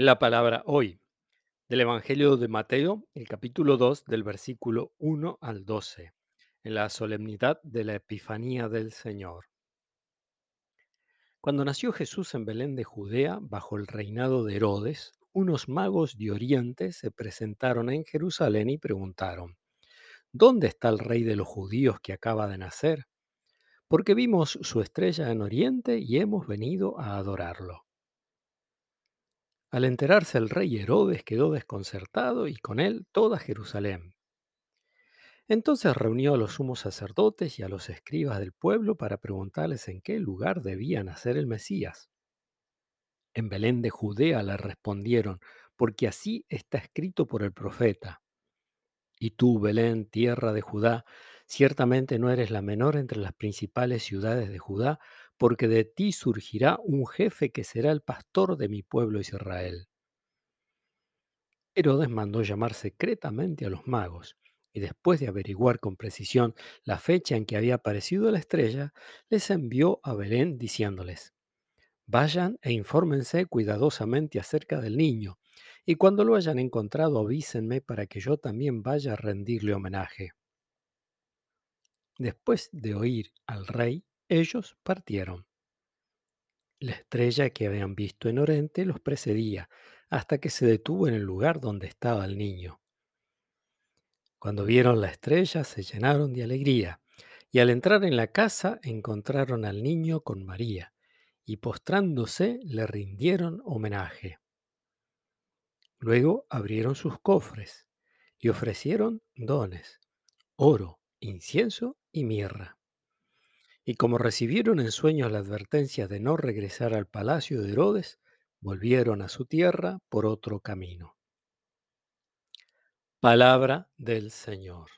La palabra hoy, del Evangelio de Mateo, el capítulo 2, del versículo 1 al 12, en la solemnidad de la Epifanía del Señor. Cuando nació Jesús en Belén de Judea, bajo el reinado de Herodes, unos magos de Oriente se presentaron en Jerusalén y preguntaron, ¿Dónde está el rey de los judíos que acaba de nacer? Porque vimos su estrella en Oriente y hemos venido a adorarlo. Al enterarse el rey Herodes quedó desconcertado y con él toda Jerusalén. Entonces reunió a los sumos sacerdotes y a los escribas del pueblo para preguntarles en qué lugar debía nacer el Mesías. En Belén de Judea le respondieron, porque así está escrito por el profeta. Y tú, Belén, tierra de Judá, ciertamente no eres la menor entre las principales ciudades de Judá, porque de ti surgirá un jefe que será el pastor de mi pueblo Israel. Herodes mandó llamar secretamente a los magos, y después de averiguar con precisión la fecha en que había aparecido la estrella, les envió a Belén diciéndoles, Vayan e infórmense cuidadosamente acerca del niño, y cuando lo hayan encontrado avísenme para que yo también vaya a rendirle homenaje. Después de oír al rey, ellos partieron. La estrella que habían visto en Oriente los precedía, hasta que se detuvo en el lugar donde estaba el niño. Cuando vieron la estrella se llenaron de alegría, y al entrar en la casa encontraron al niño con María, y postrándose le rindieron homenaje. Luego abrieron sus cofres y ofrecieron dones, oro, incienso y mirra. Y como recibieron en sueños la advertencia de no regresar al palacio de Herodes, volvieron a su tierra por otro camino. Palabra del Señor.